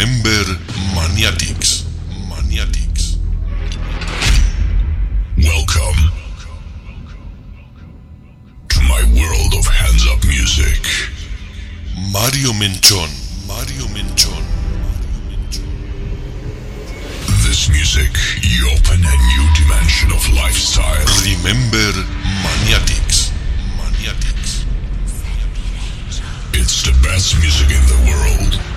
Remember Maniatics. Maniatics. Welcome to my world of hands up music. Mario Menchón. Mario Menchón. This music, you open a new dimension of lifestyle. Remember Maniatics. Maniatics. It's the best music in the world.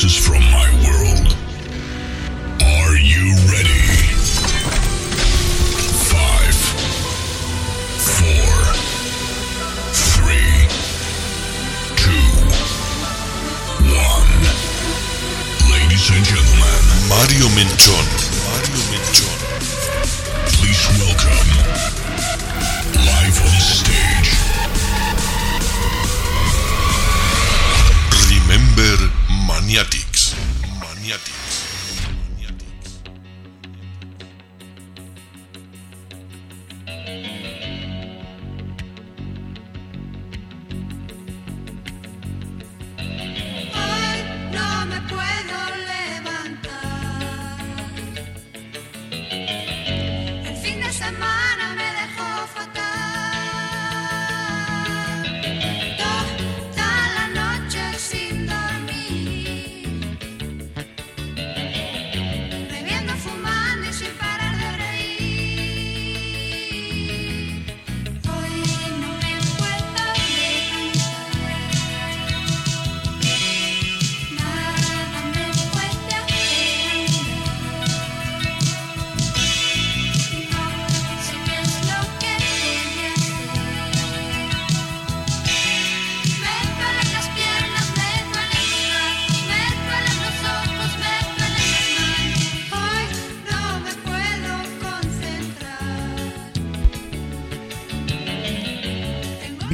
voices from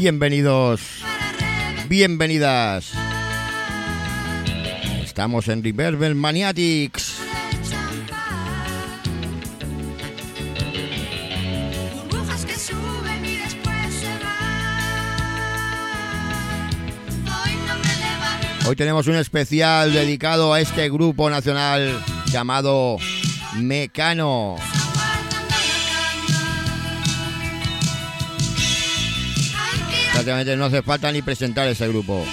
Bienvenidos, bienvenidas. Estamos en Reverber Maniatics. Hoy tenemos un especial dedicado a este grupo nacional llamado Mecano. No hace falta ni presentar ese grupo.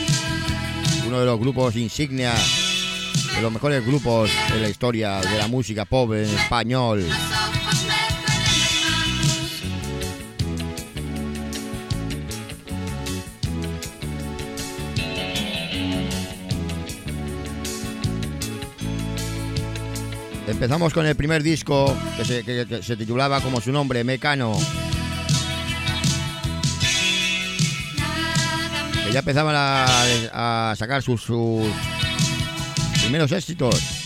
Uno de los grupos insignia, de los mejores grupos de la historia de la música pop en español. Empezamos con el primer disco que se titulaba como su nombre, Mecano. Ya empezaban a, sacar sus, sus primeros éxitos.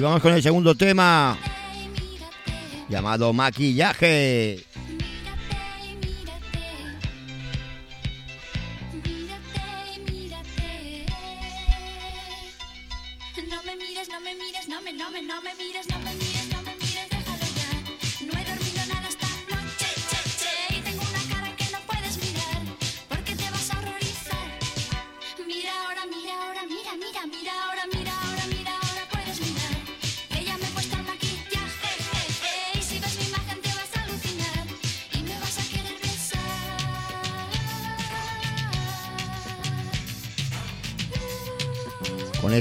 Y vamos con el segundo tema llamado maquillaje.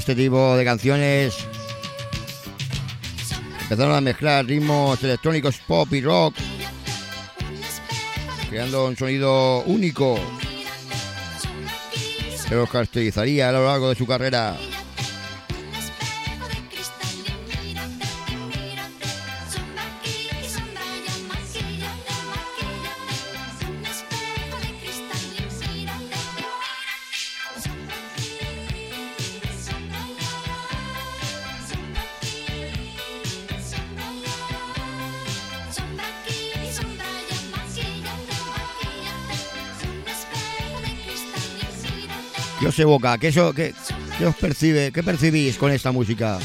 este tipo de canciones empezaron a mezclar ritmos electrónicos pop y rock, creando un sonido único que los caracterizaría a lo largo de su carrera. os evoca? ¿Qué, eso, qué, os percibe? ¿Qué percibís con esta música?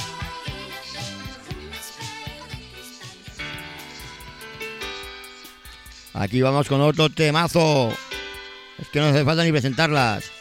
Aquí vamos con otro temazo. Es que no hace falta ni presentarlas.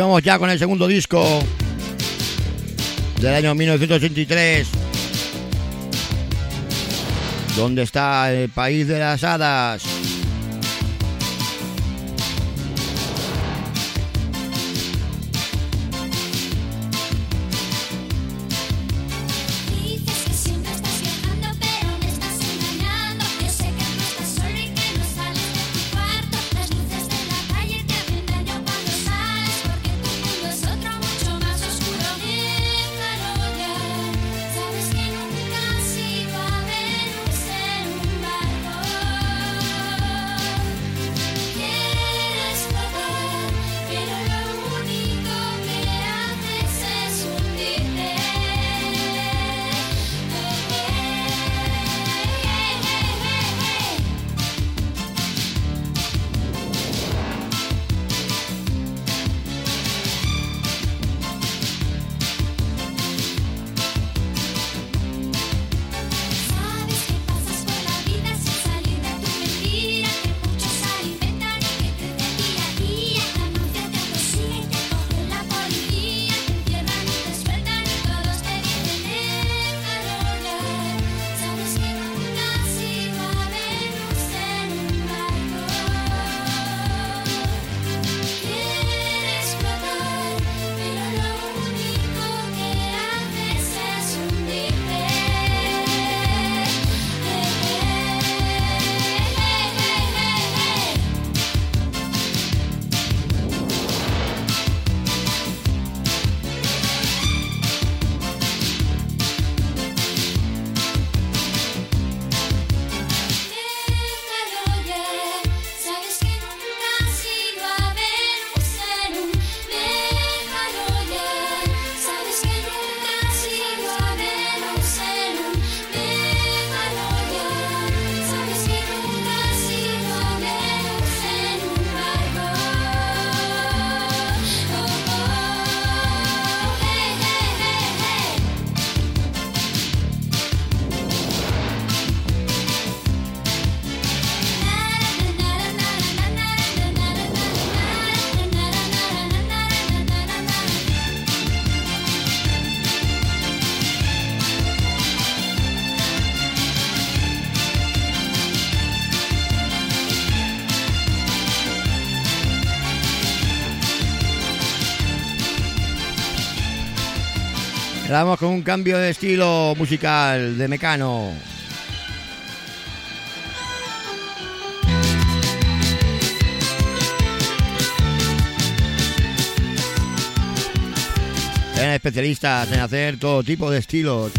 vamos ya con el segundo disco del año 1983, donde está el país de las hadas. Vamos con un cambio de estilo musical de Mecano. Eran especialistas en hacer todo tipo de estilos.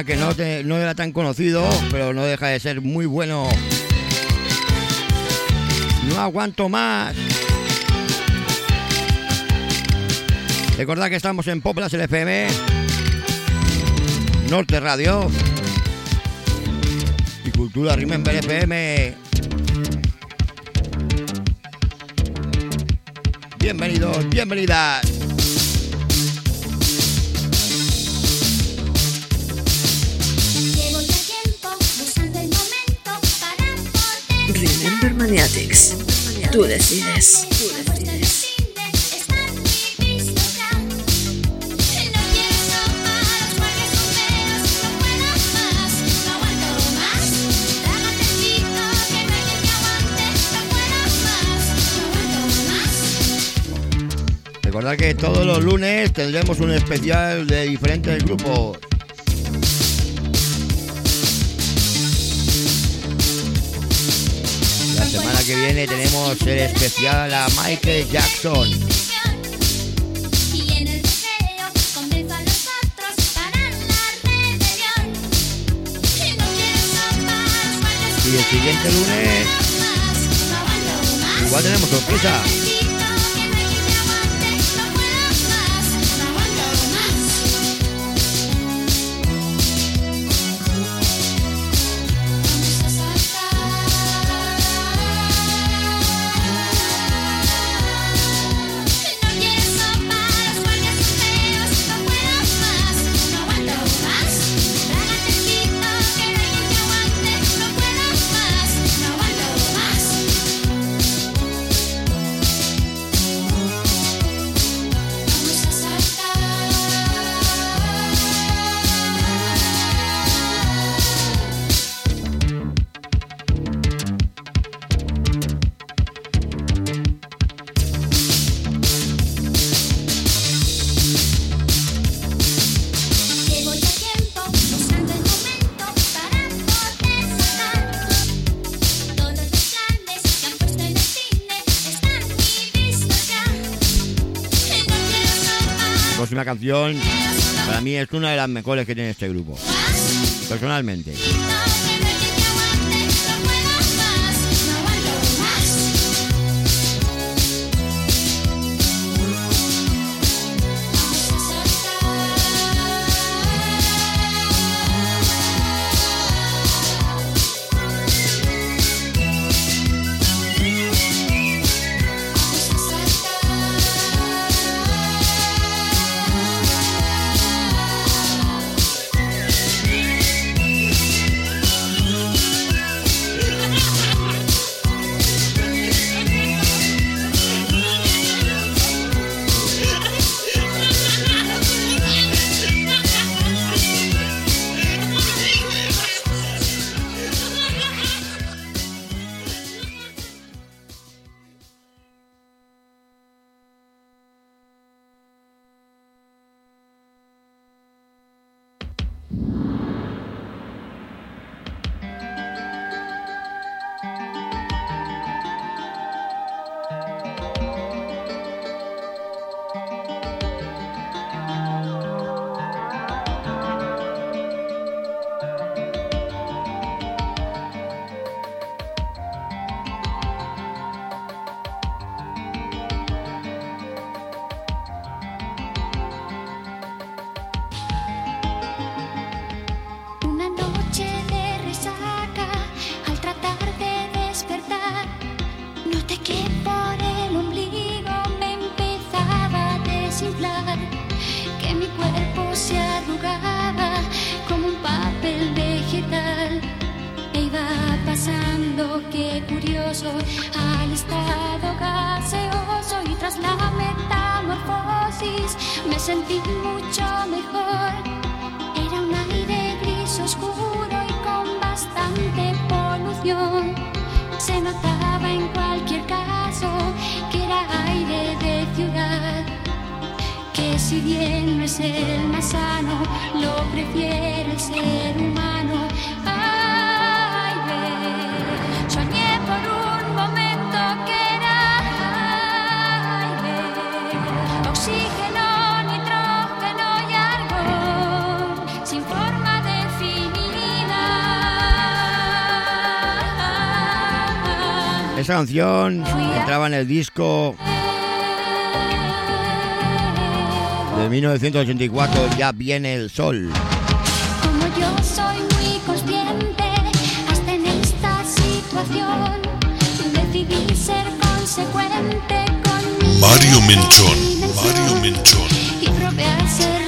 que no, te, no era tan conocido, pero no deja de ser muy bueno. No aguanto más. Recordad que estamos en Poplas LFM, Norte Radio y Cultura Remember FM. Bienvenidos, bienvenidas. Cyber Tú decides. Tú decides. Recordad que todos los lunes tendremos un especial de diferentes grupos tenemos el especial a Michael Jackson. Y el siguiente lunes igual tenemos sorpresa. para mí es una de las mejores que tiene este grupo, personalmente. Canción entraba en el disco de 1984, Ya viene el sol. Como yo soy muy consciente, hasta en esta situación, decidí ser consecuente con mi Mario Menchón, Mario Menchón. Y probé a ser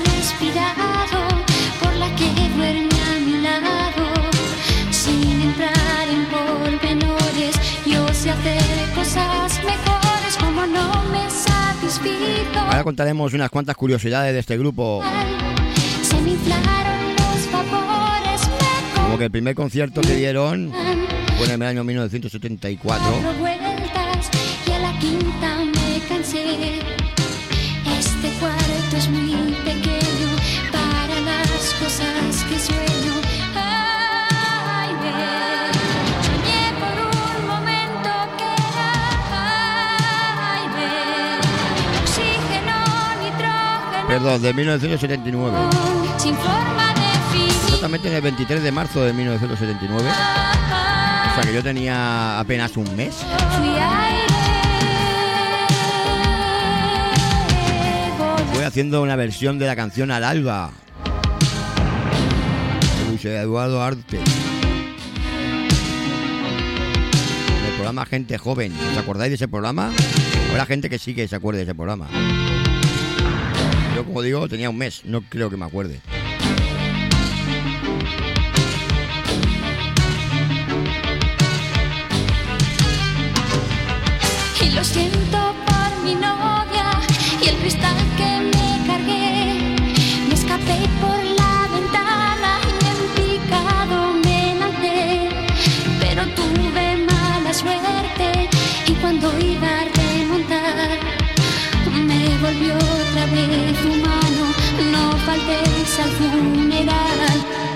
Ahora contaremos unas cuantas curiosidades de este grupo. Como que el primer concierto que dieron fue en el año 1974. cuatro vueltas y a la quinta me cansé. Este cuarto es muy Perdón, de 1979. Sin forma definida. Exactamente en el 23 de marzo de 1979. O sea que yo tenía apenas un mes. Fue haciendo una versión de la canción Al Alba. de Luis Eduardo Arte. El programa Gente Joven. ¿Os acordáis de ese programa? Habrá gente que sí que se acuerde de ese programa. Yo, como digo, tenía un mes. No creo que me acuerde. Y lo siento volvió otra vez tu mano. No faltéis al funeral.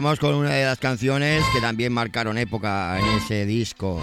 Quedamos con una de las canciones que también marcaron época en ese disco.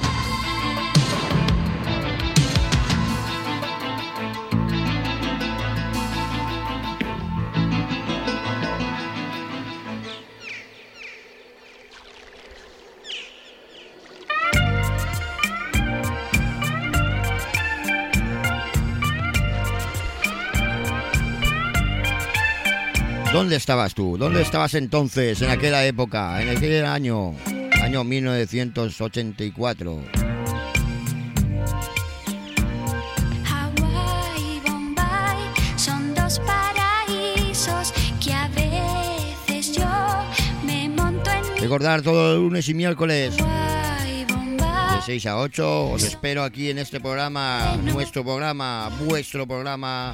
¿Dónde estabas tú? ¿Dónde estabas entonces, en aquella época, en aquel año, año 1984? Hawái y Bombay son dos paraísos que a veces yo me monto en Recordar todo el lunes y miércoles de Bombay. 6 a 8. Os espero aquí en este programa, nuestro programa, vuestro programa,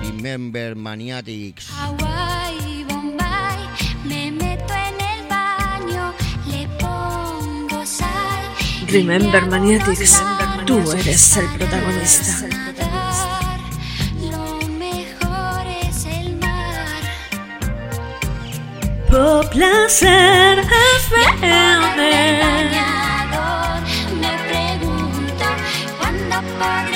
Remember Maniatics. Remember Maniatics, tú eres el protagonista. Lo mejor es el mar. Por placer bañador me pregunto cuándo podré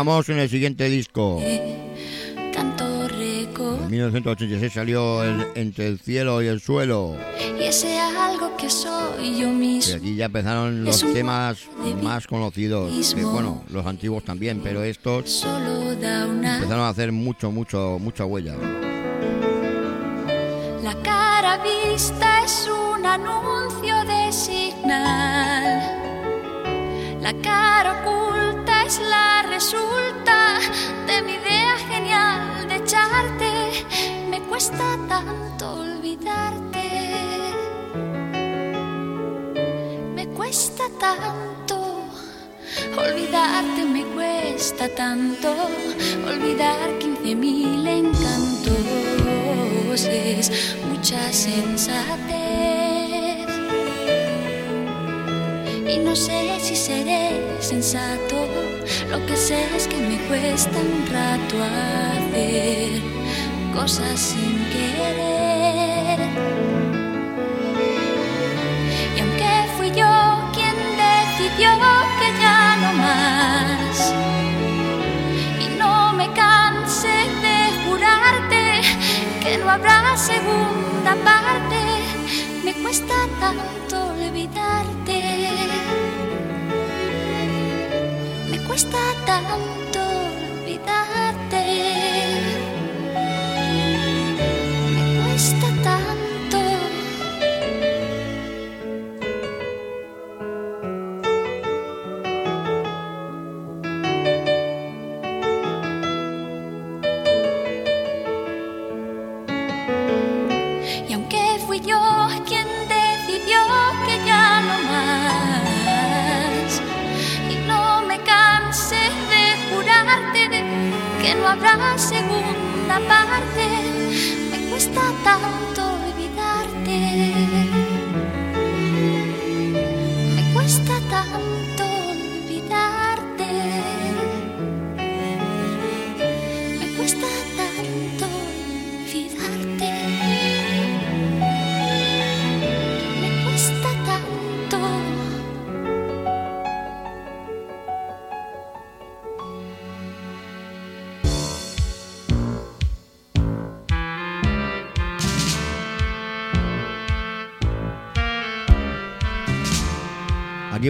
Y vamos en el siguiente disco. Tanto En 1986 salió el Entre el cielo y el suelo. y ese algo que soy yo Y mismo. aquí ya empezaron los temas más conocidos. Que, bueno, los antiguos también, pero estos Solo da una. empezaron a hacer mucho, mucho, mucha huella. La cara vista es un anuncio de signal. La cara oculta tanto olvidar 15.000 encantos. Es mucha sensatez. Y no sé si seré sensato. Lo que sé es que me cuesta un rato hacer cosas sin querer. Segunda parte, me cuesta tanto olvidarte. Me cuesta tanto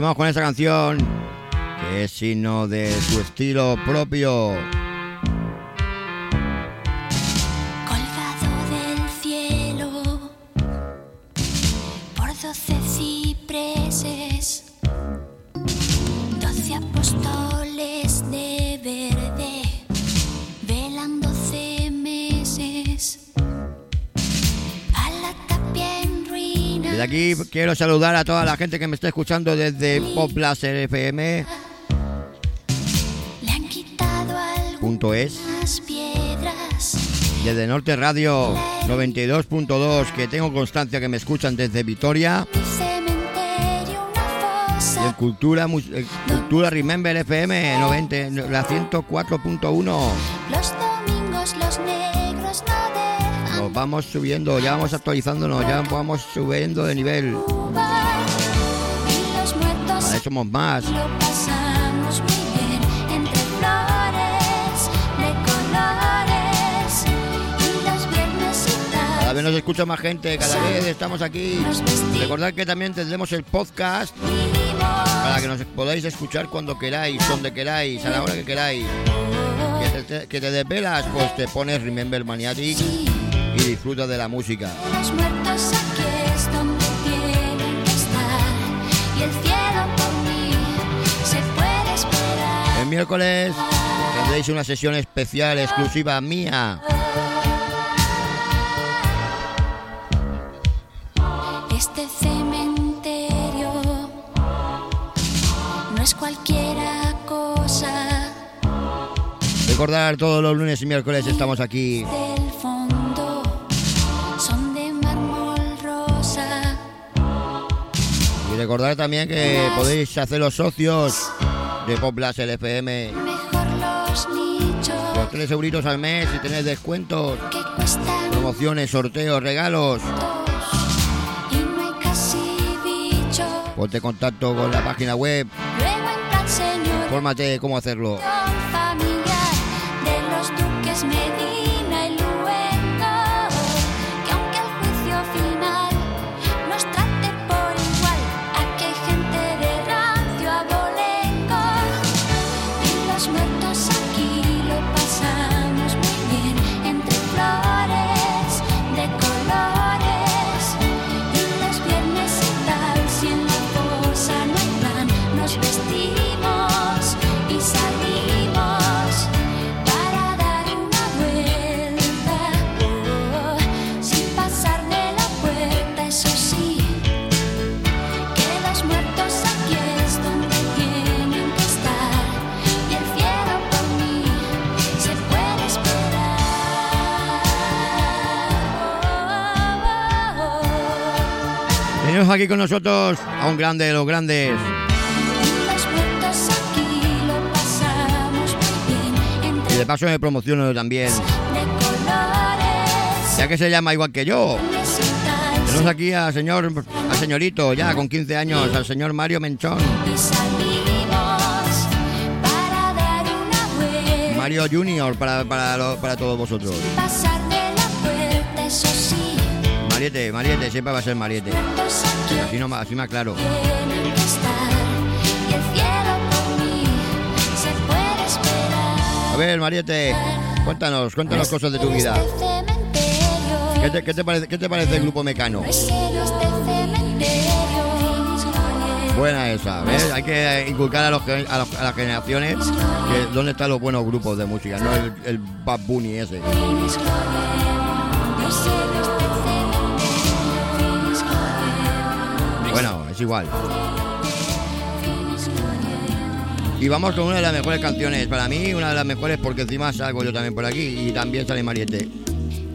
Vamos con esa canción que es signo de su estilo propio. Quiero saludar a toda la gente que me está escuchando desde Pop Láser FM.es. Le han quitado algunas piedras. Desde Norte Radio 92.2, que tengo constancia que me escuchan desde Vitoria. En Cultura, Cultura Remember FM 90, la 104.1. vamos subiendo, ya vamos actualizándonos, ya vamos subiendo de nivel. vez somos más. Cada vez nos escucha más gente, cada vez estamos aquí. Recordad que también tendremos el podcast para que nos podáis escuchar cuando queráis, donde queráis, a la hora que queráis. Que te, que te desvelas, pues te pones Remember Maniatic y disfrutas de la música. Los muertos aquí es donde tienen que estar. Y el cielo por mí se puede esperar. El miércoles tendréis una sesión especial exclusiva mía. Este cementerio no es cualquiera cosa Recordar todos los lunes y miércoles estamos aquí. Y recordar también que podéis haceros socios de Pop Láser FM. Mejor los nichos Por 3 euritos al mes y tenéis descuentos, promociones, sorteos, regalos. Ponte en contacto con la página web, fórmate cómo hacerlo. Tenemos aquí con nosotros a un grande de los grandes. Y de paso me promociono también. Ya que se llama igual que yo. Tenemos aquí al señor, al señorito, ya con 15 años, al señor Mario Menchón. Mario Junior para, para, para todos vosotros. Mariete, Mariete, siempre va a ser Mariete. Así, no, así más claro. A ver, Mariete, cuéntanos, cuéntanos cosas de tu vida. ¿Qué te, parece, qué te parece el grupo Mecano? Buena esa, ¿ves? Hay que inculcar a, los, a, las generaciones dónde están los buenos grupos de música, no el, el Bad Bunny ese. Igual. Y vamos con una de las mejores canciones. Para mí, una de las mejores porque encima salgo yo también por aquí y también sale Mariette.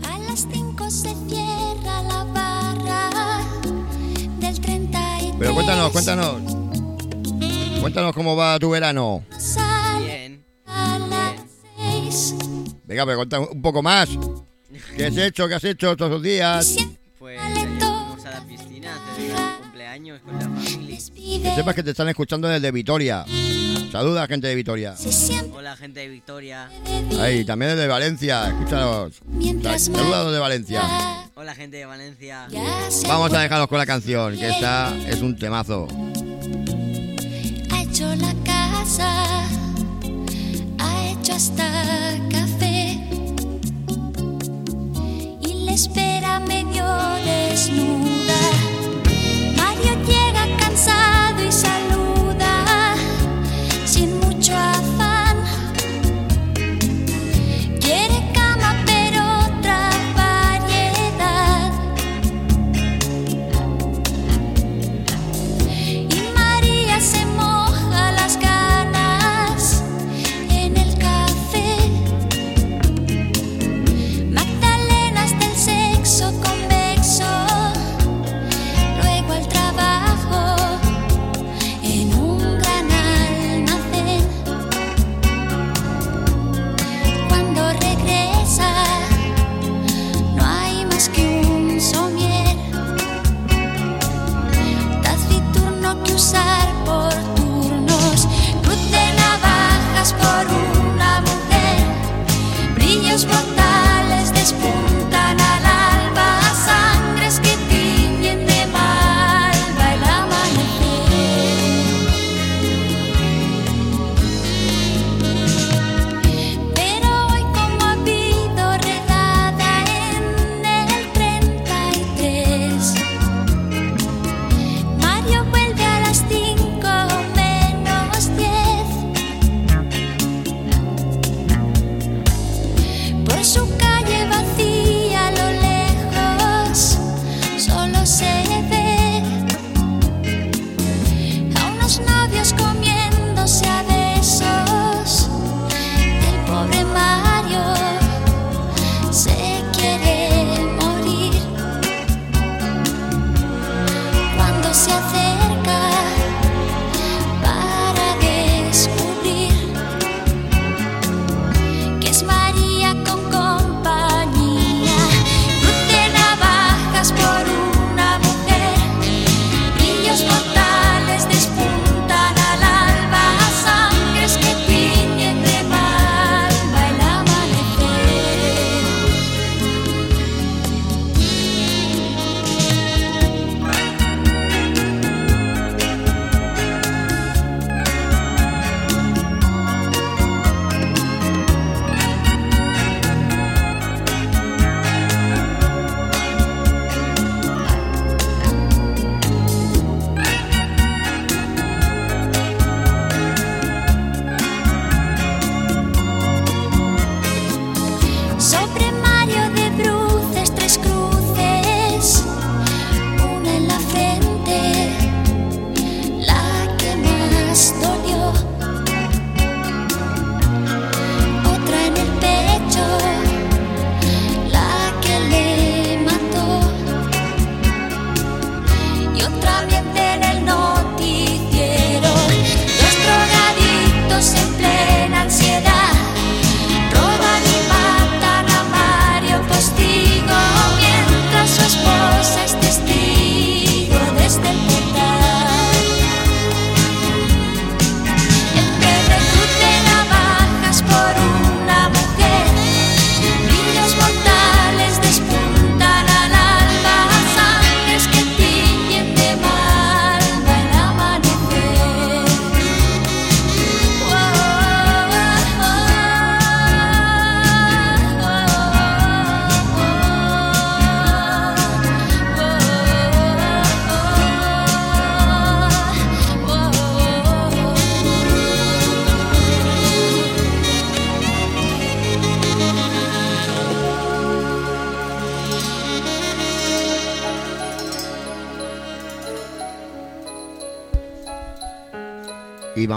A las 5 se cierra la barra del 33. Pero cuéntanos, cuéntanos. Cuéntanos cómo va tu verano. Bien. a las 6. Venga, pero cuéntanos un poco más. ¿Qué has hecho? ¿Qué has hecho estos dos días? El cumpleaños con la familia. Que sepas que te están escuchando desde Vitoria. Saluda, gente de Vitoria. Hola gente de Victoria. de día Ahí, también desde Valencia. Escúchanos. mientras Saluda desde Valencia. Hola gente de Valencia. Vamos a dejaros con la canción, que esta es un temazo. ha hecho la casa, ha hecho hasta café y le espera medio desnuda. Llega cansado y saluda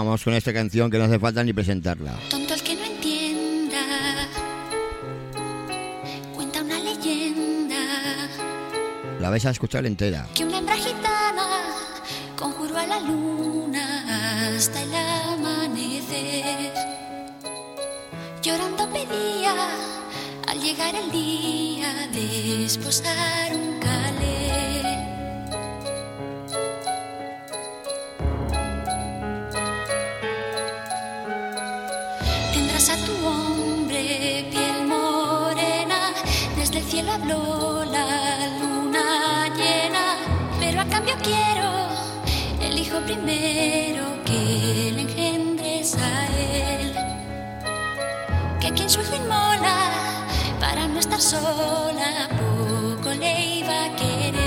vamos con esta canción que no hace falta ni presentarla. Tonto el que no entienda, cuenta una leyenda. La vais a escuchar entera. la luna llena, pero a cambio quiero el hijo primero que le engendres a él. Que quien su hijo inmola para no estar sola, poco le iba a querer.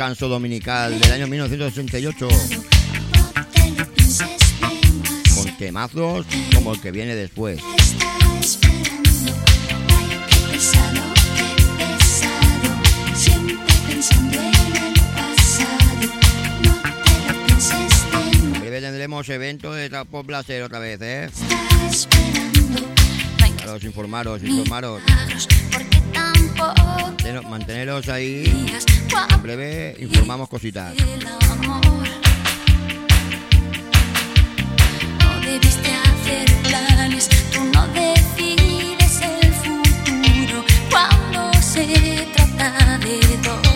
Descanso Dominical, del año 1968, No te lo pienses demasiado. con temazos como el que viene después. En breve tendremos evento de Trapo Blaster otra vez, ¿eh? Informaros, informaros. milagros, porque tampoco Teneros- Manteneros ahí. En breve informamos cositas. No debiste hacer planes, tú no decides el futuro cuando se trata de dos.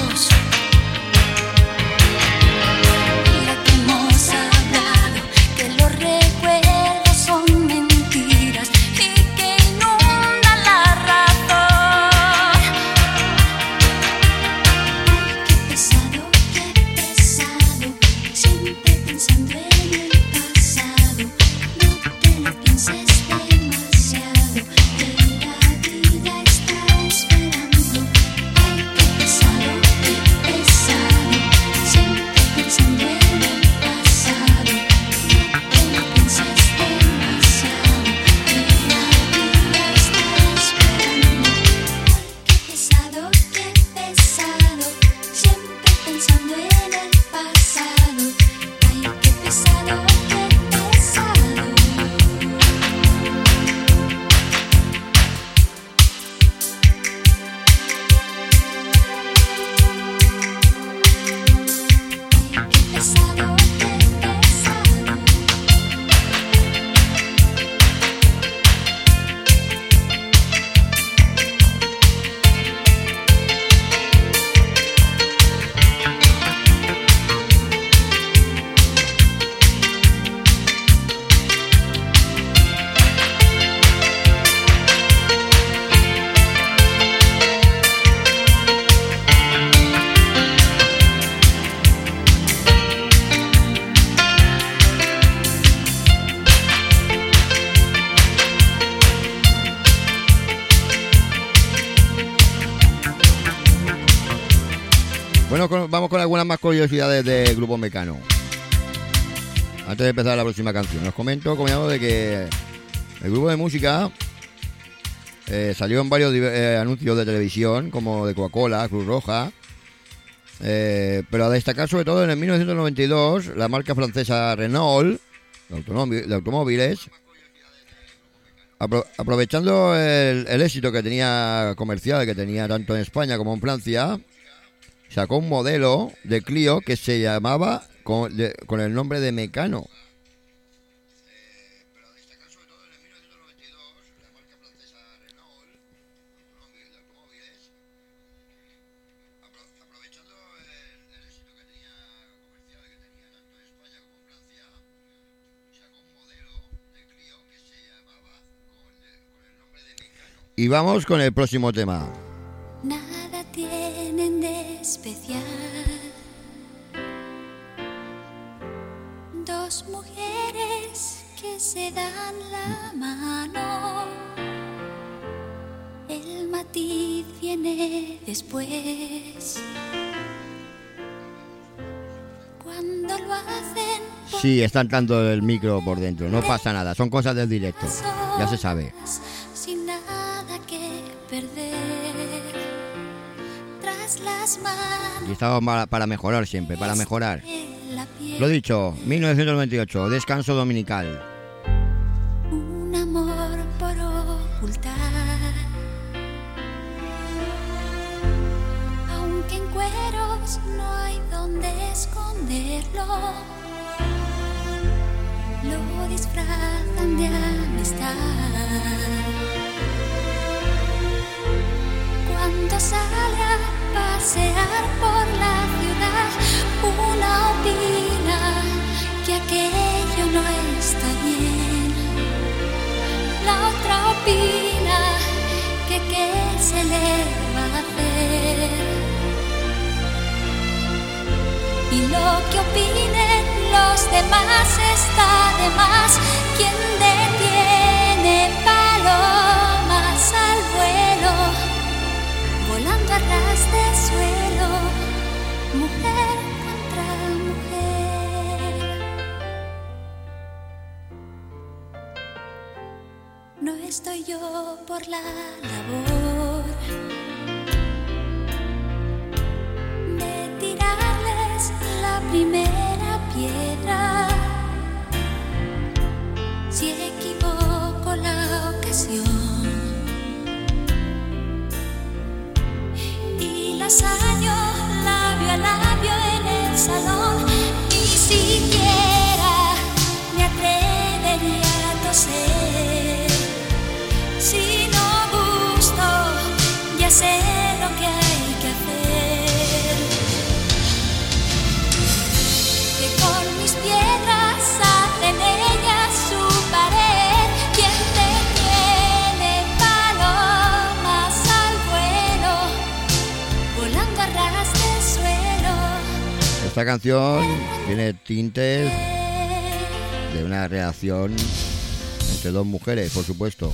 Curiosidades del Grupo Mecano. Antes de empezar la próxima canción, os comento, llamo, de que el grupo de música eh, salió en varios eh, anuncios de televisión, como de Coca-Cola, Cruz Roja. eh, pero a destacar sobre todo en el 1992, la marca francesa Renault, de, automóvil- de automóviles, apro- aprovechando el, el éxito que tenía comercial, que tenía tanto en España como en Francia, sacó un modelo de Clio que se llamaba con, de- con el nombre de Mecano. Y vamos con el próximo tema. Especial. Dos mujeres que se dan la mano. El matiz viene después. Cuando lo hacen Sí, están dando el micro por dentro, no pasa nada, son cosas del directo, ya se sabe. Sin nada que perder. Tras las manos. Y estamos para, mejorar siempre, para mejorar. Lo dicho, 1998, descanso dominical. Un amor por ocultar. Aunque en cueros no hay donde esconderlo. Lo disfrazan de amistad. Cuando sale a pasear por la ciudad, una opina que aquello no está bien. La otra opina que qué se le va a hacer. Y lo que opine demás está de más. ¿Quién detiene Si equivoco la ocasión hallo labio a labio en el salón, ni siquiera Esta canción tiene tintes de una reacción entre dos mujeres, por supuesto.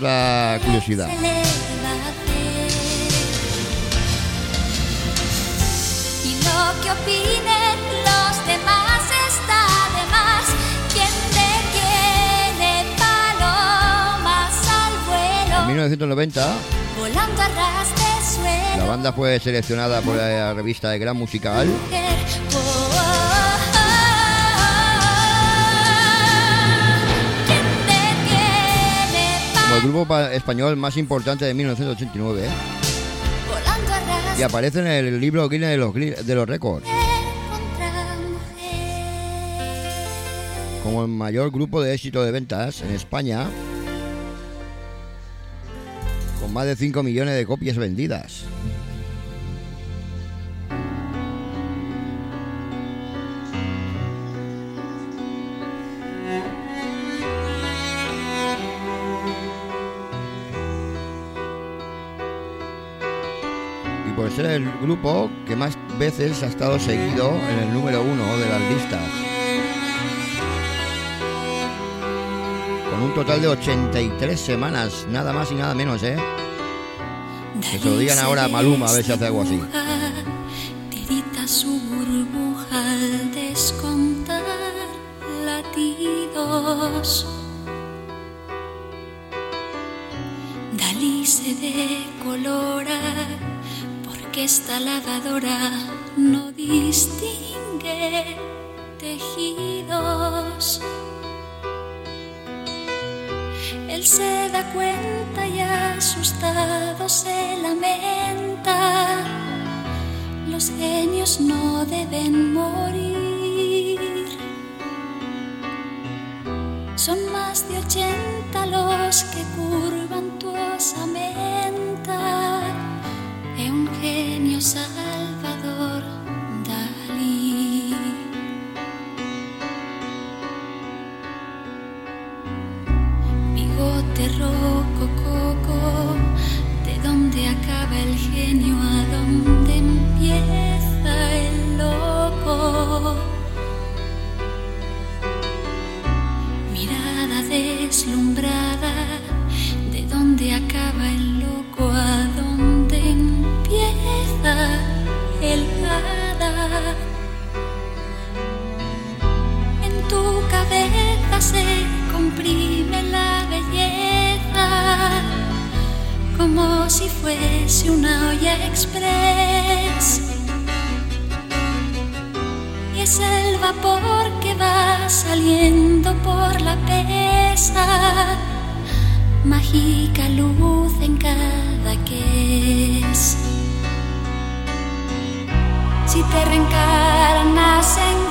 Otra curiosidad. Y lo que opinen los demás está de más. Quien detiene palomas al En vuelo, 1990 volando a ras de suelo. la banda fue seleccionada por la revista de Gran Musical mujer. Como el grupo pa- español más importante de 1989 ¿eh? y aparece en el libro Guinness de los, de los récords como el mayor grupo de éxito de ventas en España con más de 5 millones de copias vendidas. Ser el grupo que más veces ha estado seguido en el número uno de las listas. Con un total de 83 semanas, nada más y nada menos, ¿eh? Que se lo digan ahora a Maluma, a ver si hace algo así. Tirita su burbuja al descontar latidos. Dalí se decolora porque esta lavadora no distingue tejidos. Él se da cuenta y asustado se lamenta. Los genios no deben morir. Son más de ochenta los que curvan tu osamenta. Eugenio Salvador Dalí. Bigote roco coco, ¿de dónde acaba el genio? ¿A dónde empieza el loco? Mirada deslumbrada, como si fuese una olla express. Y es el vapor que va saliendo por la pesa, mágica luz en cada que es. Si te reencarnas en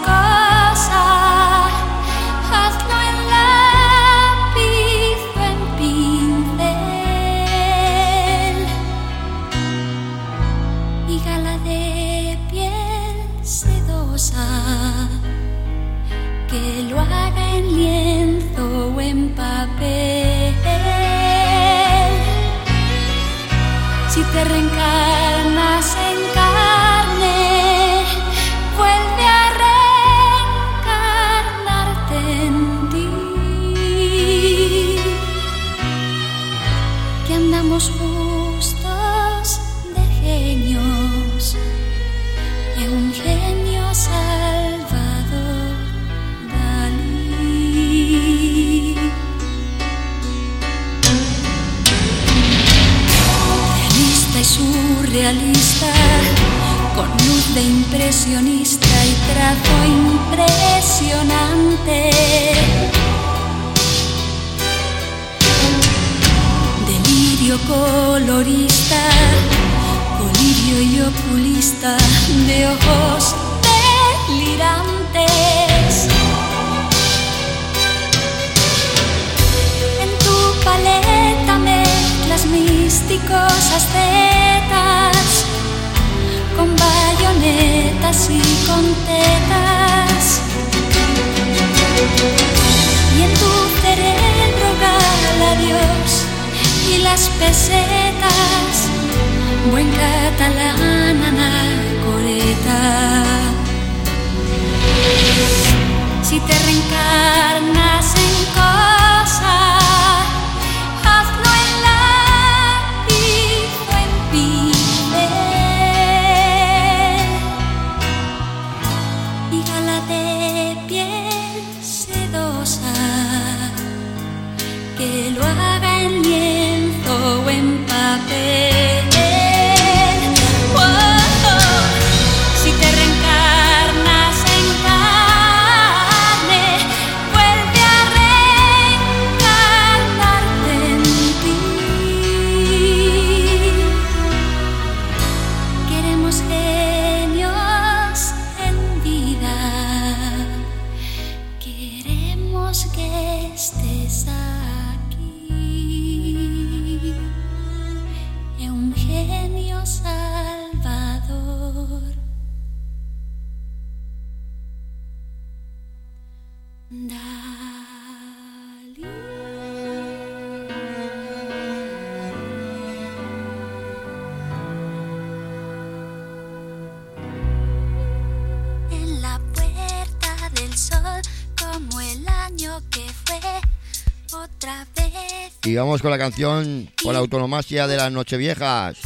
canción con la autonomasia de las Nocheviejas.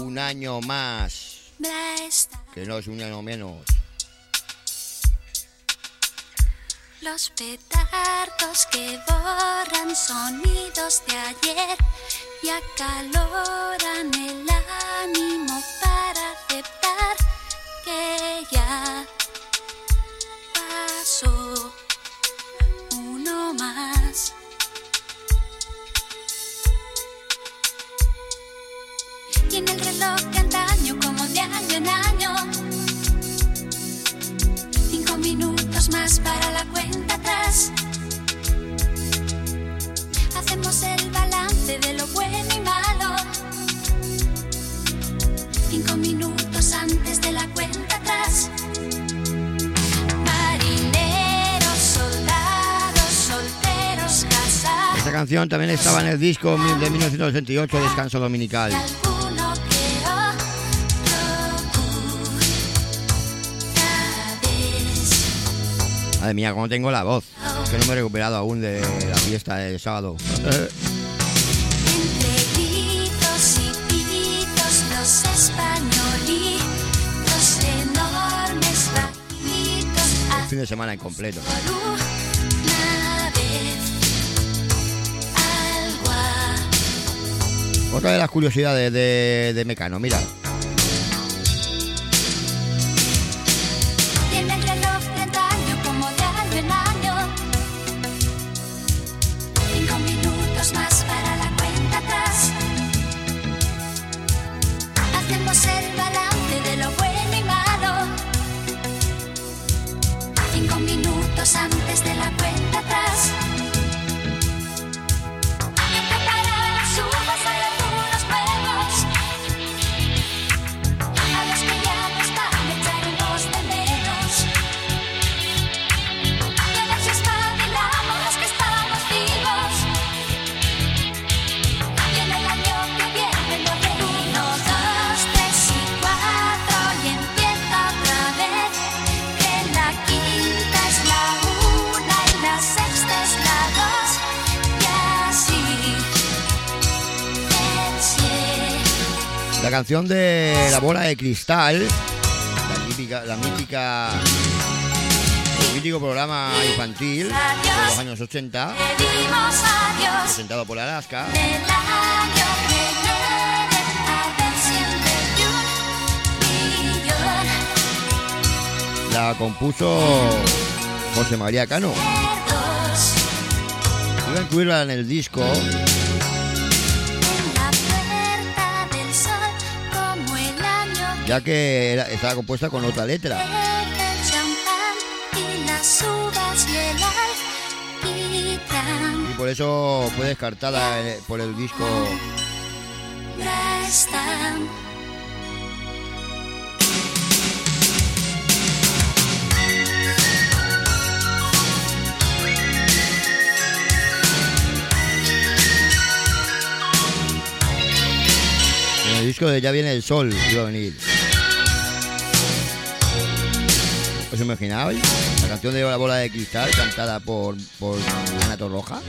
Un año más, que no es un año menos. Los petardos que borran sonidos de ayer y acaloran el ánimo para aceptar que ya pasó uno más. Y en el reloj de antaño, como de año en año, Cinco minutos más para la cuenta atrás. Hacemos el balance de lo bueno canción también estaba en el disco de 1968, Descanso Dominical. Madre mía, cómo tengo la voz. Que no me he recuperado aún de la fiesta del sábado. Bajitos, Fin de semana incompleto. por Otra de las curiosidades de, Mecano, mira. de La Bola de Cristal, la, típica, la mítica, el mítico programa infantil de los años 80, presentado por Alaska. La compuso José María Cano. Iba a incluirla en el disco ya que estaba compuesta con otra letra. Y por eso fue descartada eh, por el disco. El disco de Ya viene el sol iba a venir. ¿Os imaginabais? La canción de La bola de cristal cantada por, por Ana Torroja.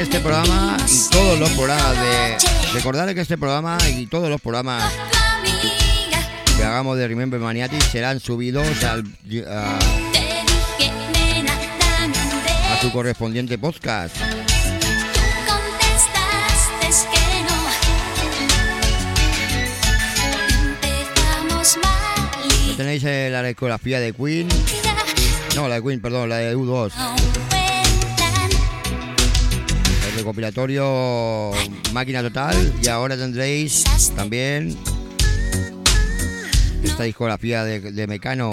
Este programa y todos los programas de. coche. Recordar que este programa y todos los programas que hagamos de Remember Maniatic serán subidos al, a, a su correspondiente podcast. Tenéis eh, la discografía de Queen. No, la de Queen, perdón, la de U2. Recopilatorio Máquina Total. Y ahora tendréis también esta discografía de, de Mecano.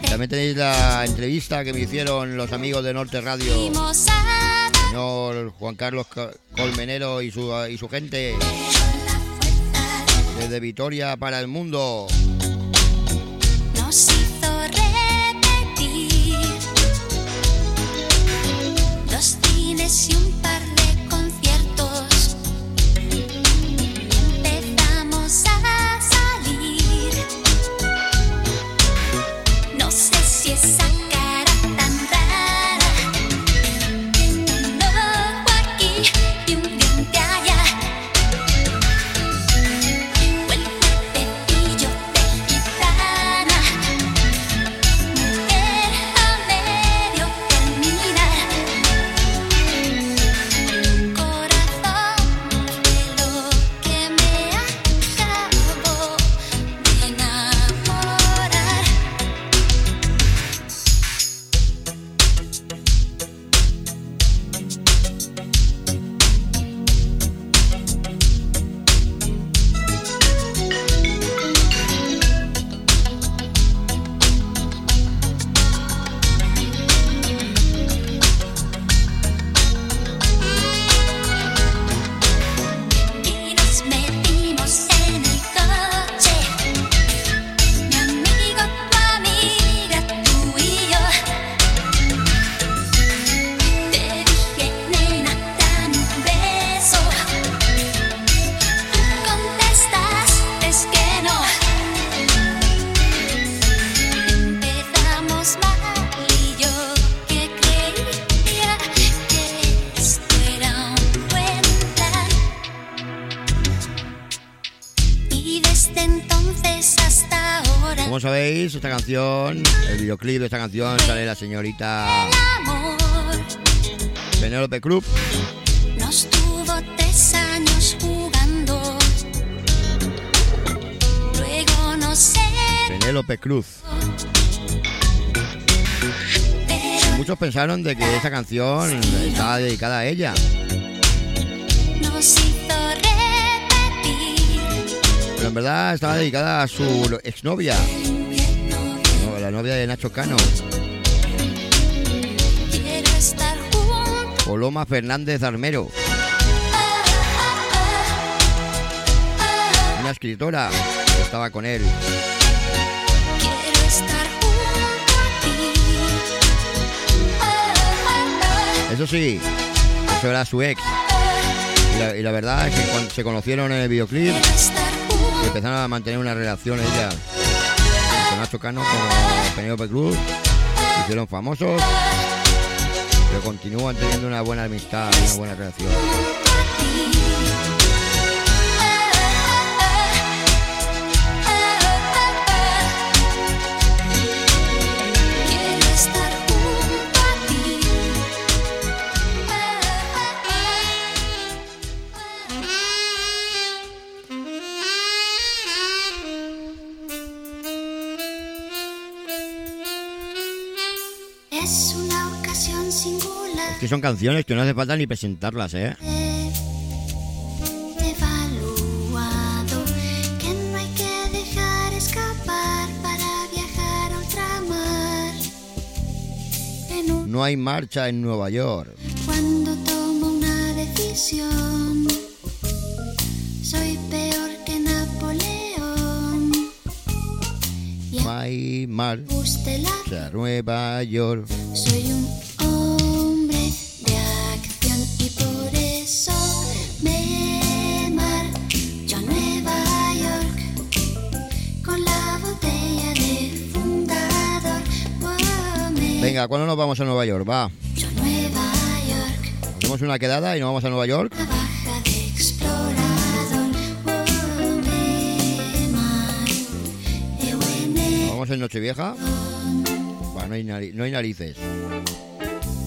De También tenéis la entrevista que me hicieron los amigos de Norte Radio. Señor Juan Carlos Co- Colmenero y su, y su gente desde Vitoria para el mundo. Videoclip de esta canción sale la señorita Penélope Cruz. Nos tuvo tres años jugando. Luego no sé, Penélope Cruz. Muchos pensaron de que esa canción estaba dedicada a ella. nos hizo repetir. Pero en verdad estaba dedicada a su exnovia, de Nacho Cano, estar. Coloma Fernández Armero, una escritora que estaba con él. Eso sí, eso era su ex. Y la, y la verdad es que cuando se conocieron en el videoclip, empezaron a mantener una relación ella con Nacho Cano como Penélope Cruz. Hicieron famosos, pero continúan teniendo una buena amistad una buena relación. Que son canciones que no hace falta ni presentarlas, ¿eh? no hay marcha en Nueva York. cuando tomo una decisión, soy peor que Napoleón. Y No hay marcha en Nueva York. Soy un Venga, ¿cuándo nos vamos a Nueva York? Va. Nueva York, Hacemos una quedada y nos vamos a Nueva York. el Vamos en Nochevieja. No hay, no hay narices.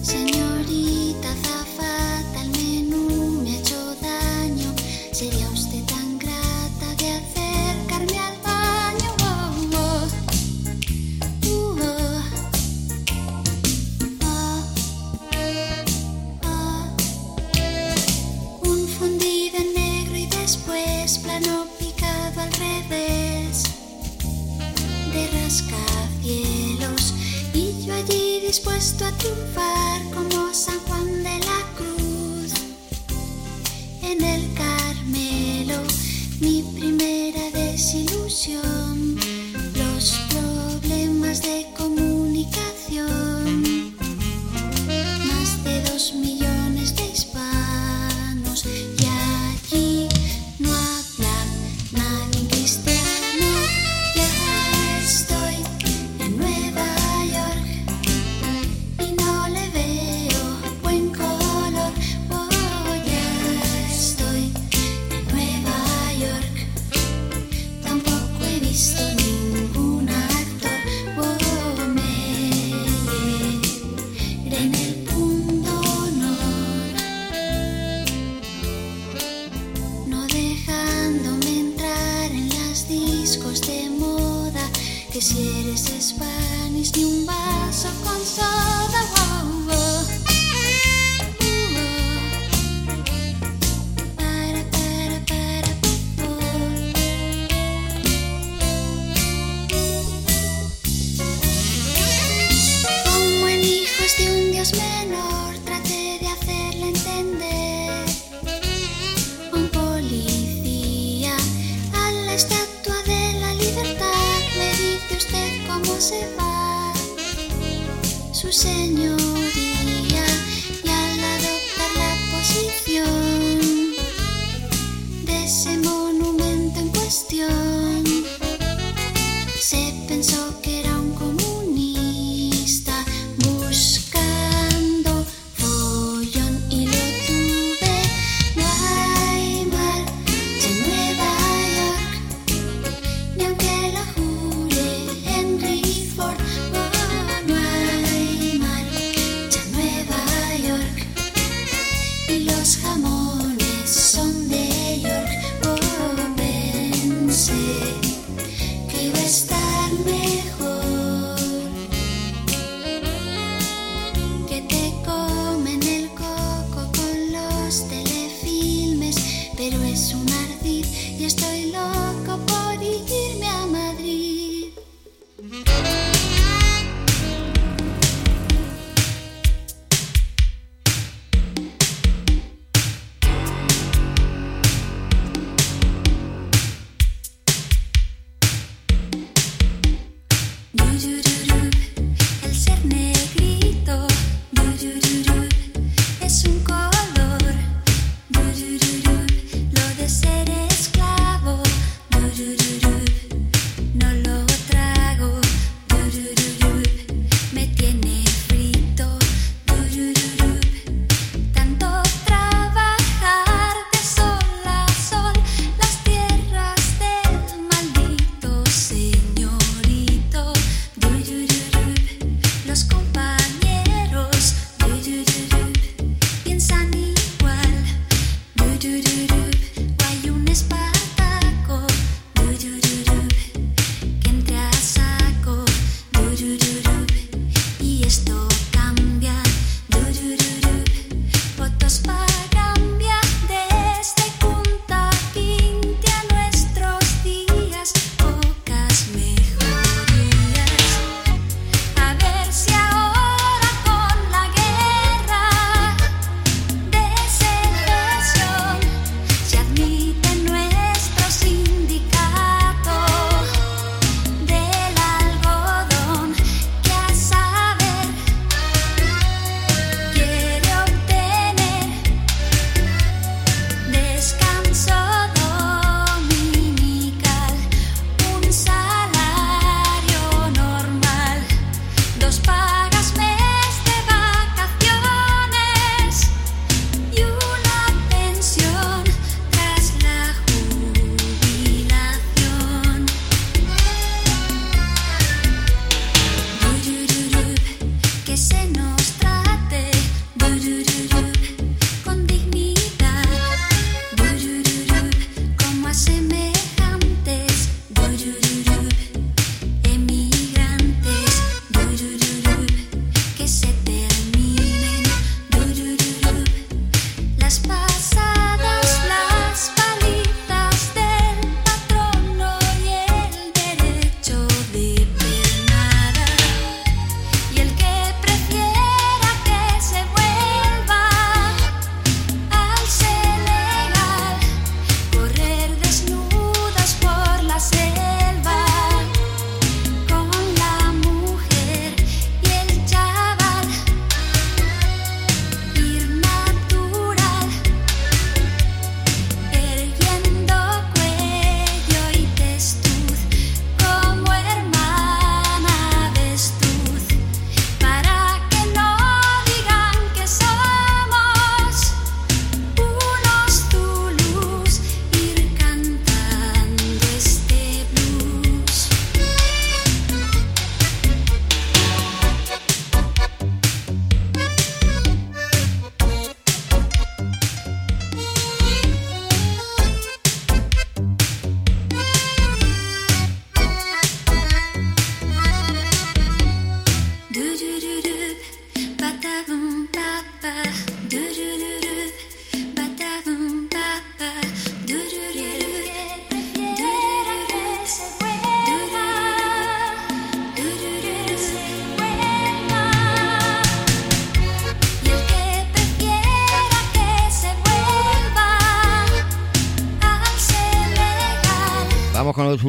Señorita disposto a triunfar.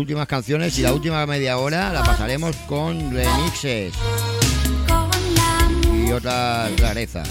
últimas canciones y la última media hora la pasaremos con remixes y otras rarezas.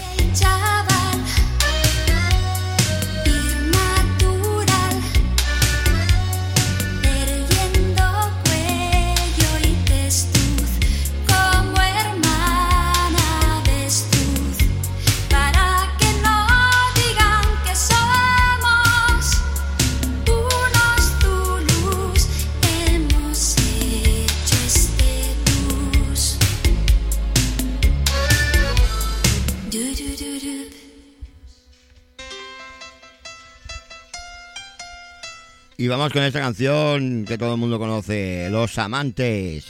Vamos con esta canción que todo el mundo conoce, Los Amantes.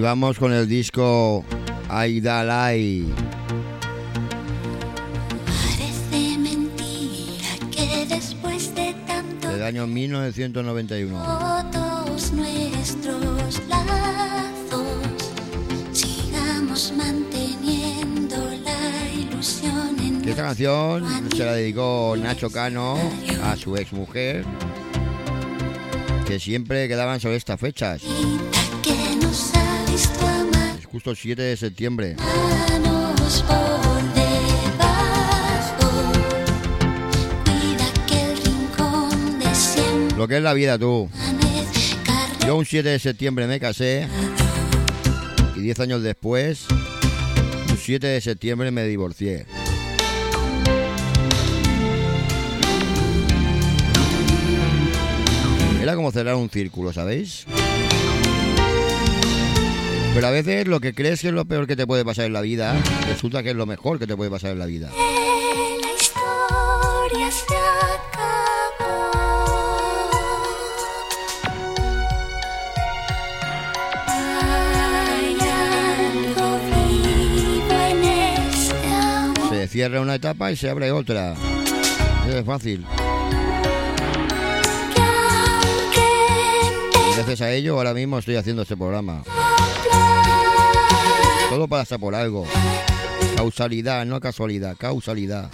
Y vamos con el disco Aidalai. Parece mentira que después de tanto del año 1991. todos nuestros lazos sigamos manteniendo la ilusión en esta canción se la dedicó Nacho Cano a su ex mujer, que siempre quedaban sobre estas fechas, justo el 7 de septiembre. Lo que es la vida tú. Yo un 7 de septiembre me casé y 10 años después, un 7 de septiembre me divorcié. Era como cerrar un círculo, ¿sabéis? Pero a veces lo que crees que es lo peor que te puede pasar en la vida, resulta que es lo mejor que te puede pasar en la vida. la historia se acabó. Hay algo vivo en este Se cierra una etapa y se abre otra. Eso es fácil. gracias a ello ahora mismo estoy haciendo este programa. Todo pasa por algo. Causalidad, no casualidad, causalidad.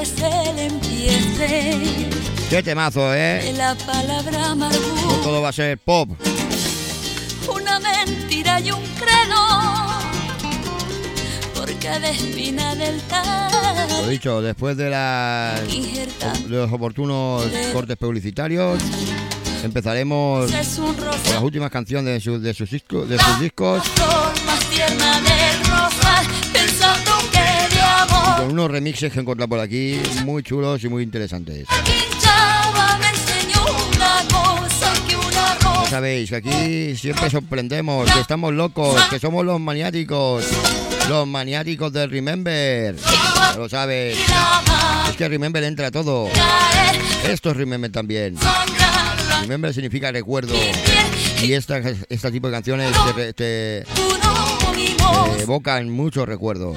es el empiece. Qué temazo, ¿eh? De la palabra amargura. Todo va a ser pop. Una mentira y un credo. Porque de espina del tal. Lo dicho, después de, las, de los oportunos cortes publicitarios. Empezaremos con las últimas canciones de sus, de sus, discos, de sus discos con unos remixes que he encontrado por aquí muy chulos y muy interesantes. Ya sabéis que aquí siempre sorprendemos, que estamos locos, que somos los maniáticos, los maniáticos del Remember. Lo sabes. Es que Remember entra todo. Esto es Remember también. Remember significa recuerdo. Y este tipo de canciones evocan muchos recuerdos.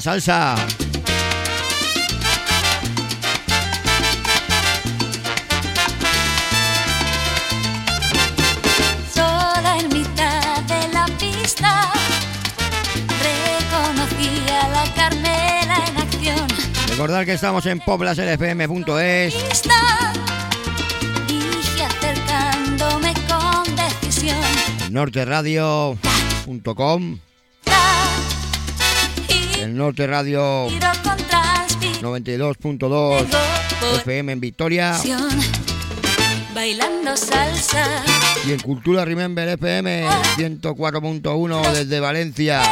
La salsa. Sola en mitad de la pista reconocí a la Carmela en acción. Recordad que estamos en. Pista dije acercándome con decisión. norteradio.com, el Norte Radio tiro con transpiración. 92.2 FM en Victoria Bailando salsa. y en Cultura Remember FM 104.1 desde Valencia.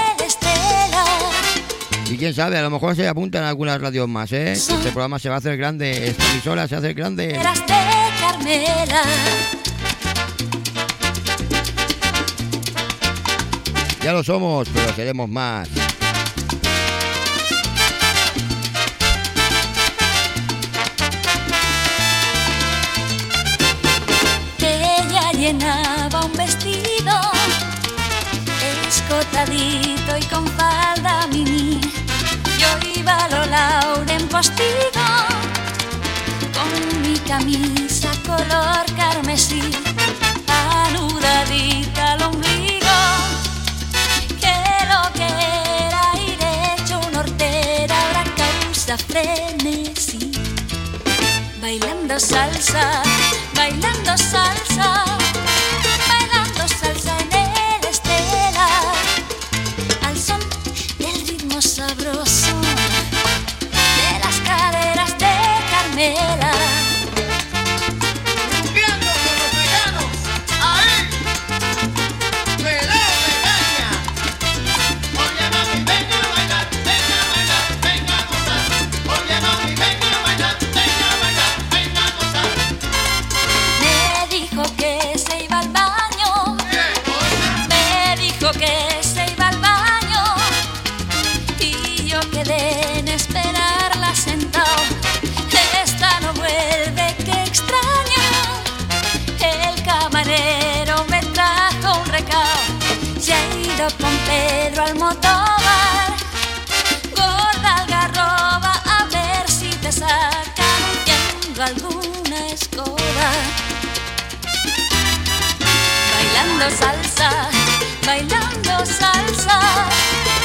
Y quién sabe, a lo mejor se apuntan algunas radios más, ¿eh? Este programa se va a hacer grande, esta emisora se hace grande. Eras de Carmela. Ya lo somos, pero seremos más. Llenaba un vestido escotadito y con falda mini. Yo iba a lo Lauren postigo con mi camisa color carmesí, anudadita al ombligo. Que lo que era ir hecho un hortera ahora causa frenesí. Bailando salsa, bailando salsa, salsa, bailando salsa,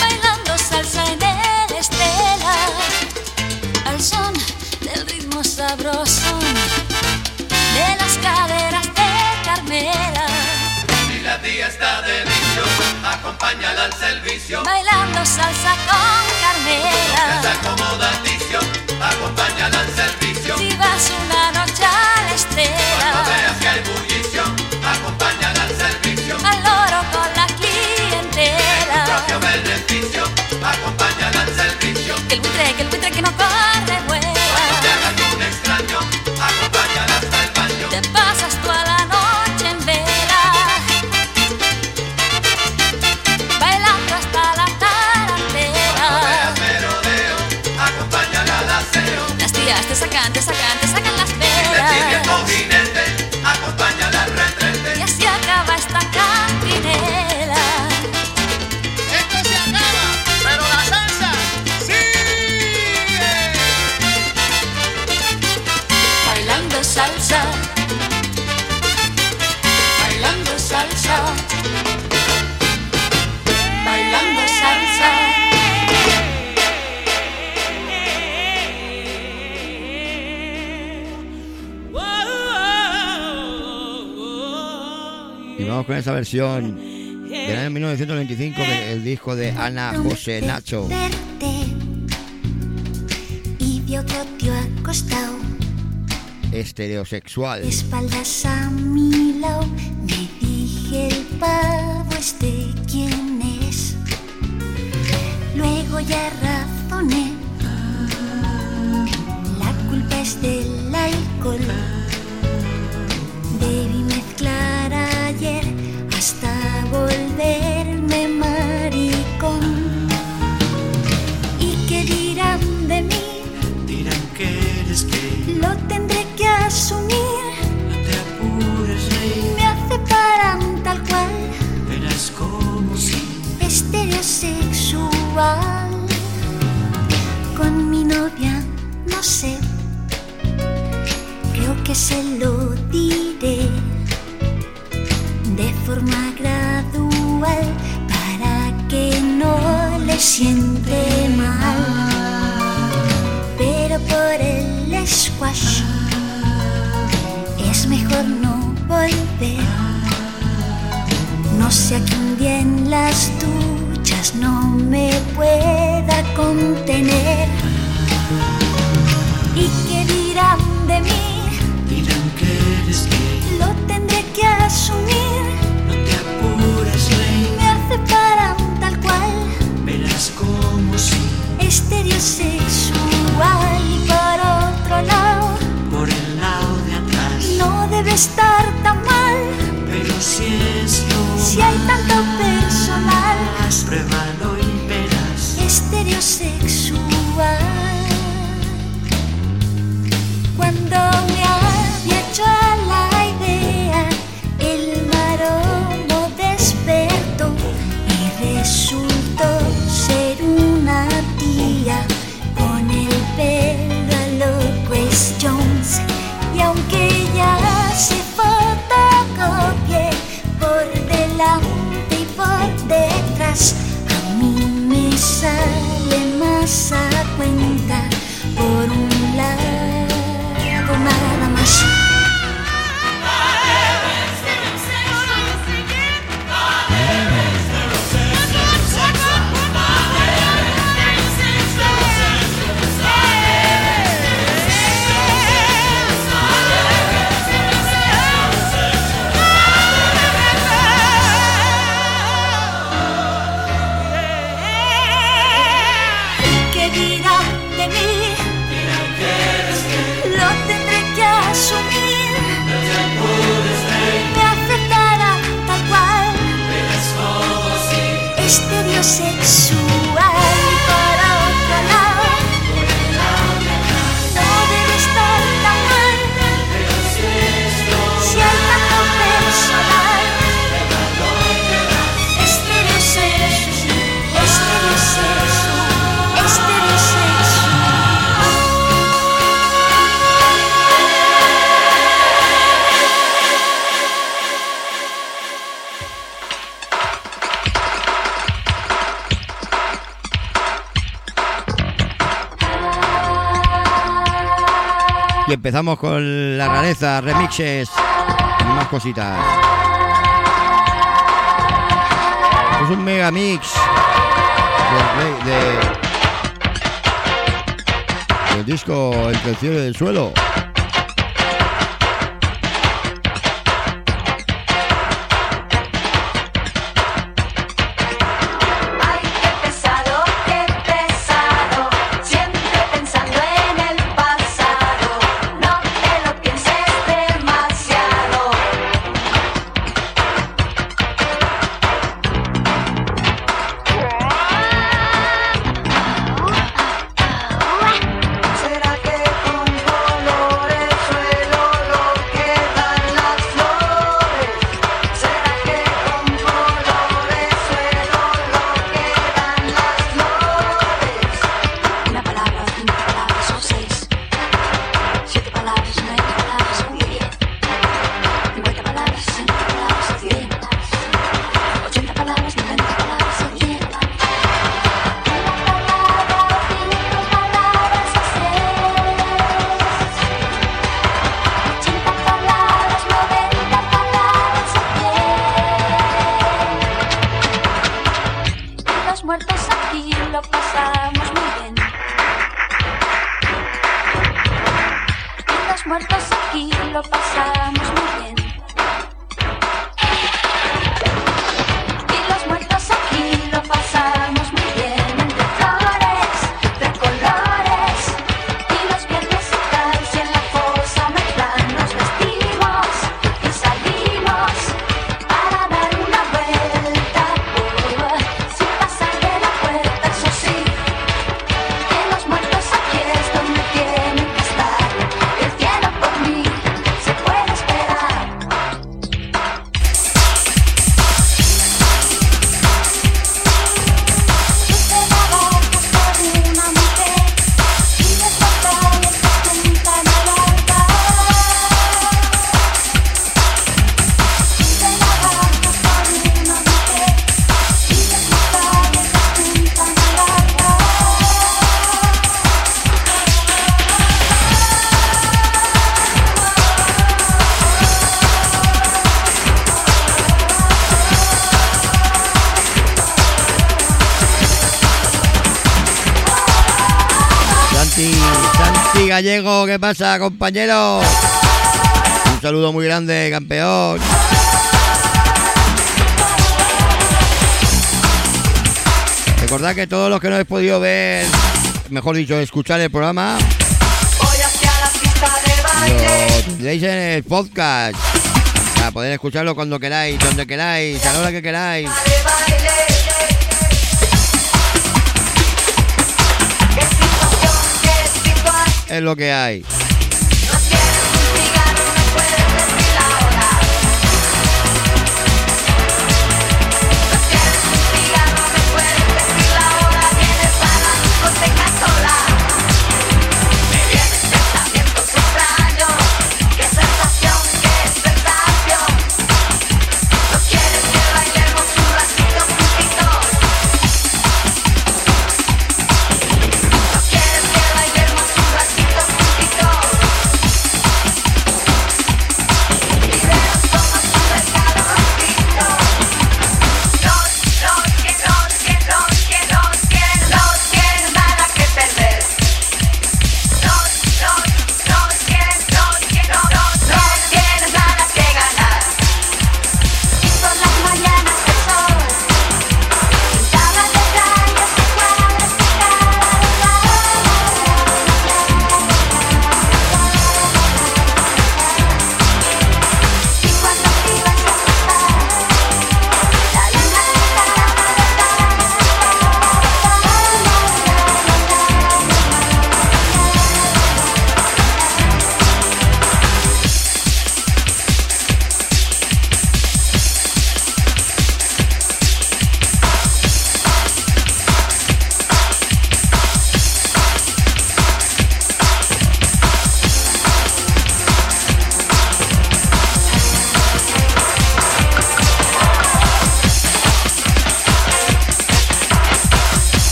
bailando salsa en el estela, al son del ritmo sabroso de las caderas de Carmela. Y la tía está de vicio, acompáñala al servicio. Bailando salsa con Carmela. Y vamos con esa versión del año 1925 del disco de Ana José Nacho. Estereosexual. espaldas a mi lado. Me dije el pavo este quién es. Luego ya razoné. La culpa es del alcohol. Con mi novia, no sé, creo que se lo en las duchas no me pueda contener. ¿Y qué dirán de mí? dirán que eres gay, Lo tendré que asumir. no te apures, rey, Me aceptarán tal cual, verás como si estereosexual. Y por otro lado, por el lado de atrás, no debe estar tan mal. pero si es lo Si hay tanto desprevale. Empezamos con la rareza, remixes y más cositas. Es un mega mix de, del disco el cielo y el suelo. ¿qué pasa, compañero? Un saludo muy grande, campeón. Recordad que todos los que no habéis podido ver, mejor dicho, escuchar el programa, lo tendréis en el podcast para poder escucharlo cuando queráis, donde queráis, a la hora que queráis. es lo que hay.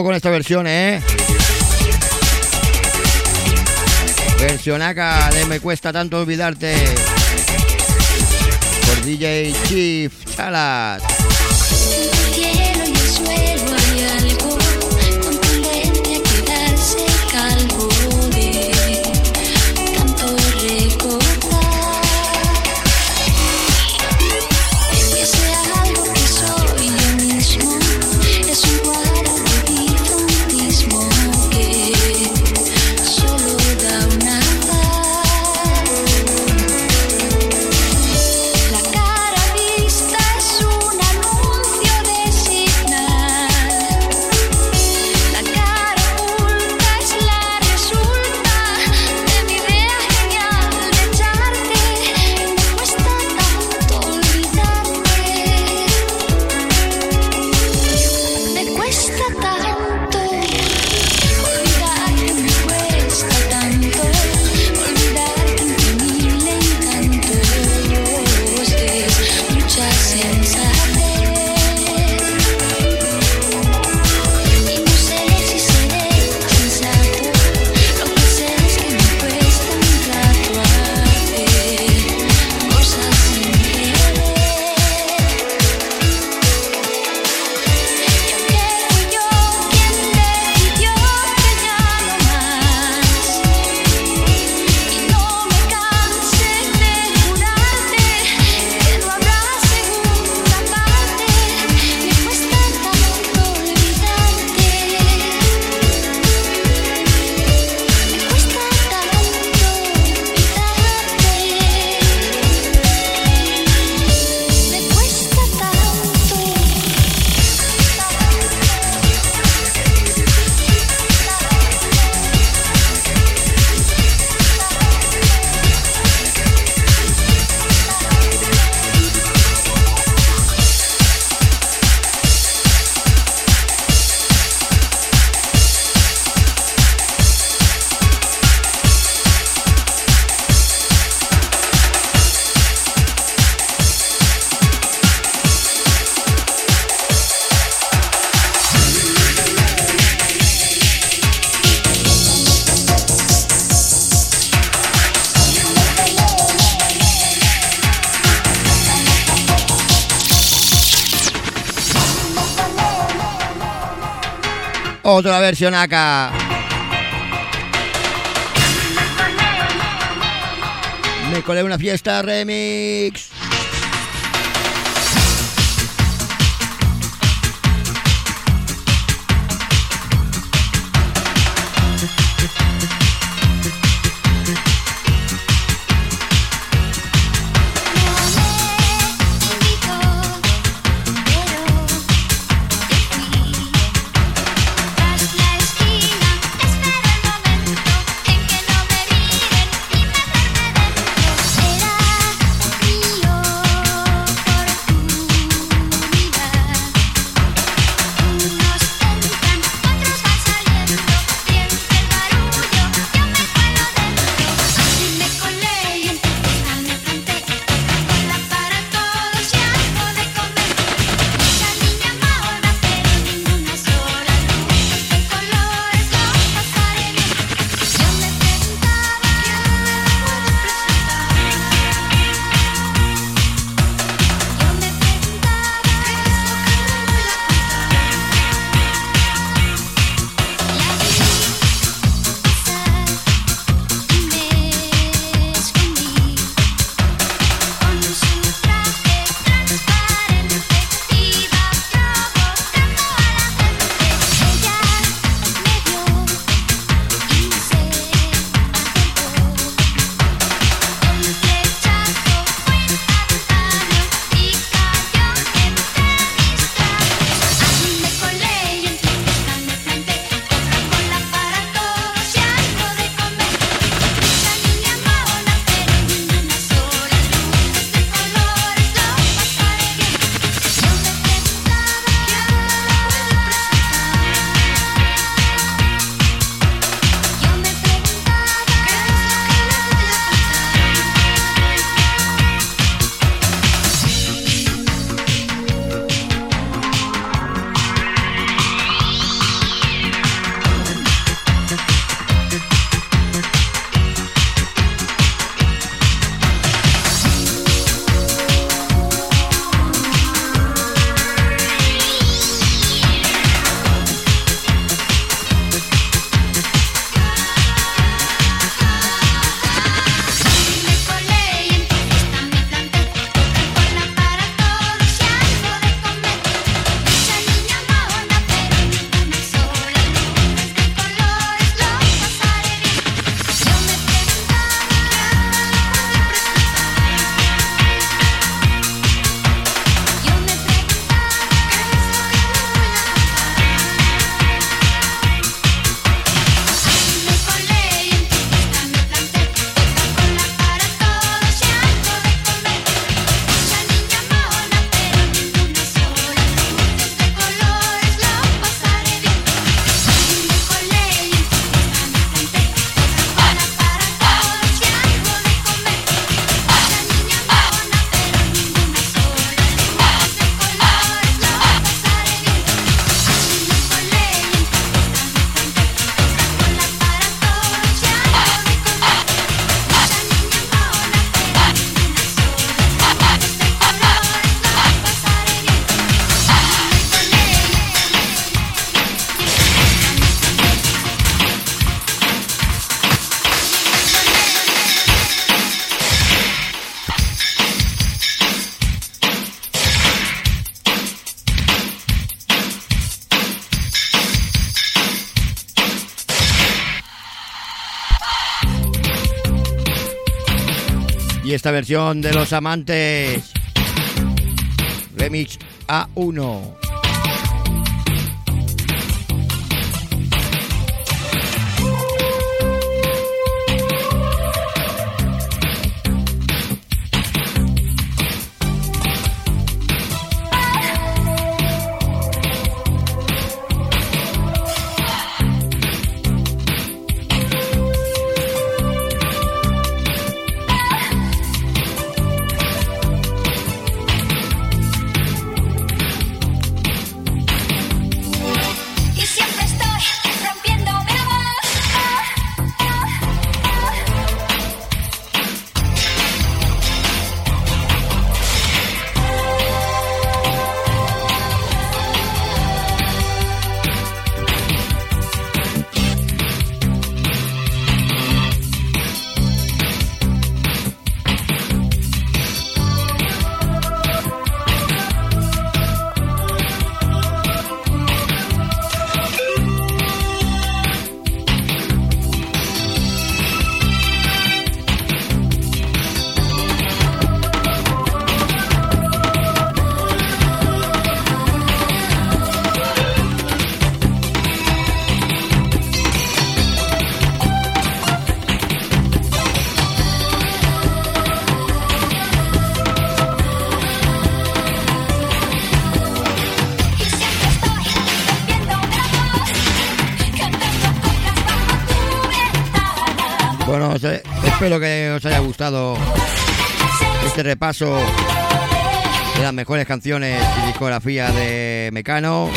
ojo con esta versión, ¿eh? Versionaca de Me Cuesta Tanto Olvidarte. Por DJ Chief Chalas. otra versión acá. Me colé una fiesta remix. Esta versión de Los Amantes. Remix A1. Espero que os haya gustado este repaso de las mejores canciones y discografía de Mecano.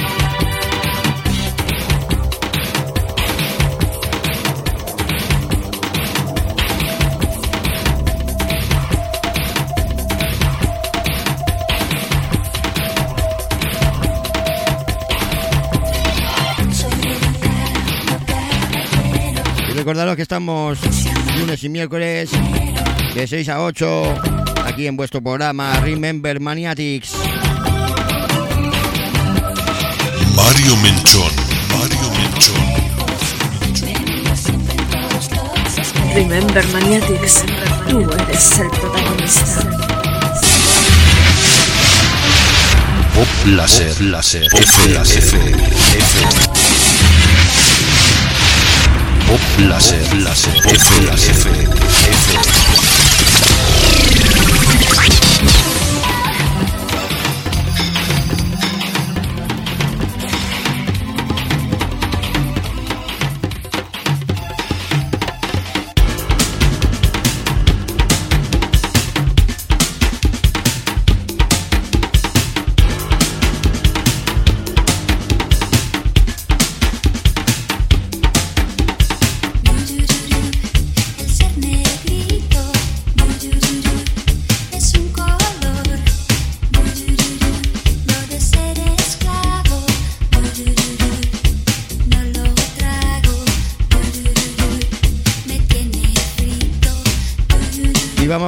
Recordaros que estamos lunes y miércoles de 6 a 8 aquí en vuestro programa Remember Maniatics. Mario Menchón, Mario Menchón. Remember Maniatics, tú eres el protagonista. Pop láser, láser, F, láser, F, F. Pop láser, láser, F, F, F.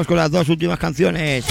con las dos últimas canciones.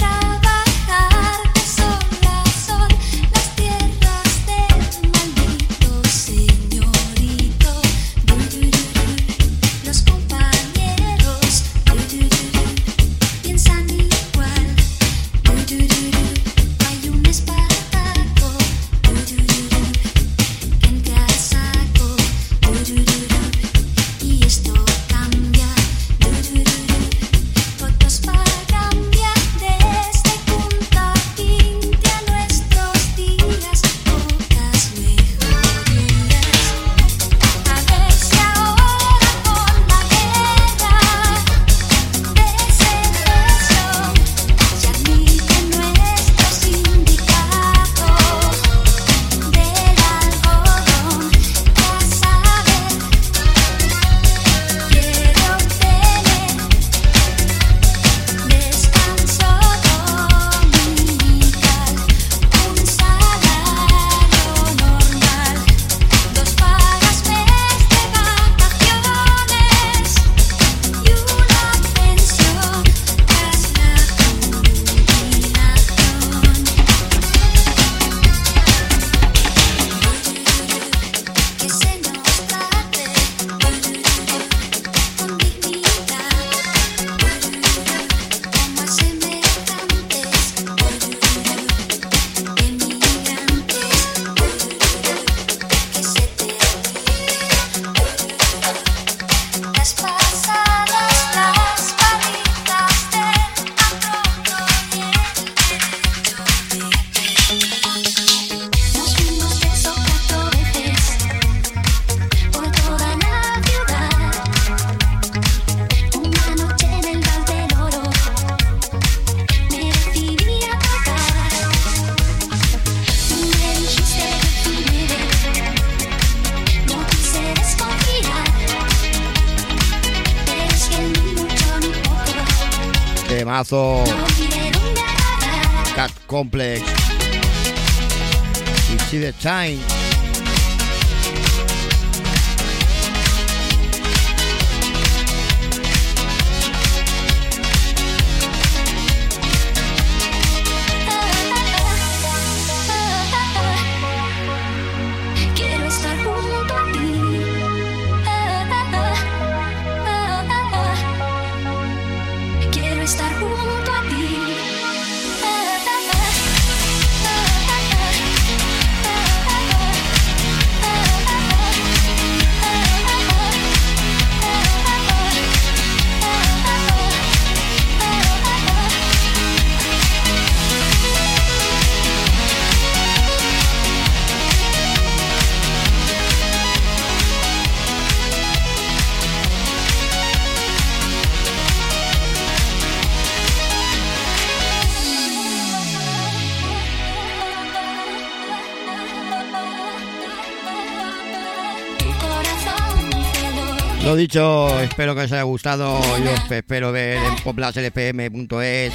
Dicho, espero que os haya gustado. Yo espero ver en poplaslpm.es,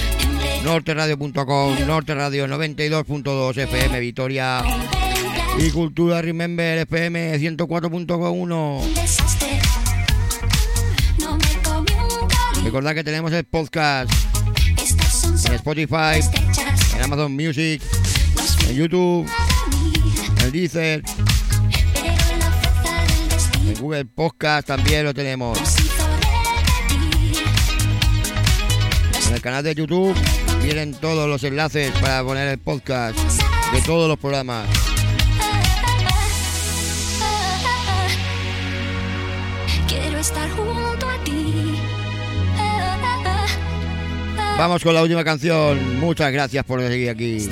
norteradio.com, norteradio 92.2 FM Vitoria y Cultura Remember FM 104.1. Un desastre. No me comí un cali. Recordad que tenemos el podcast en Spotify, en Amazon Music, en YouTube, en Deezer, Google Podcast también lo tenemos. En el canal de YouTube vienen todos los enlaces para poner el podcast de todos los programas. Quiero estar junto a ti. Vamos con la última canción. Muchas gracias por seguir aquí.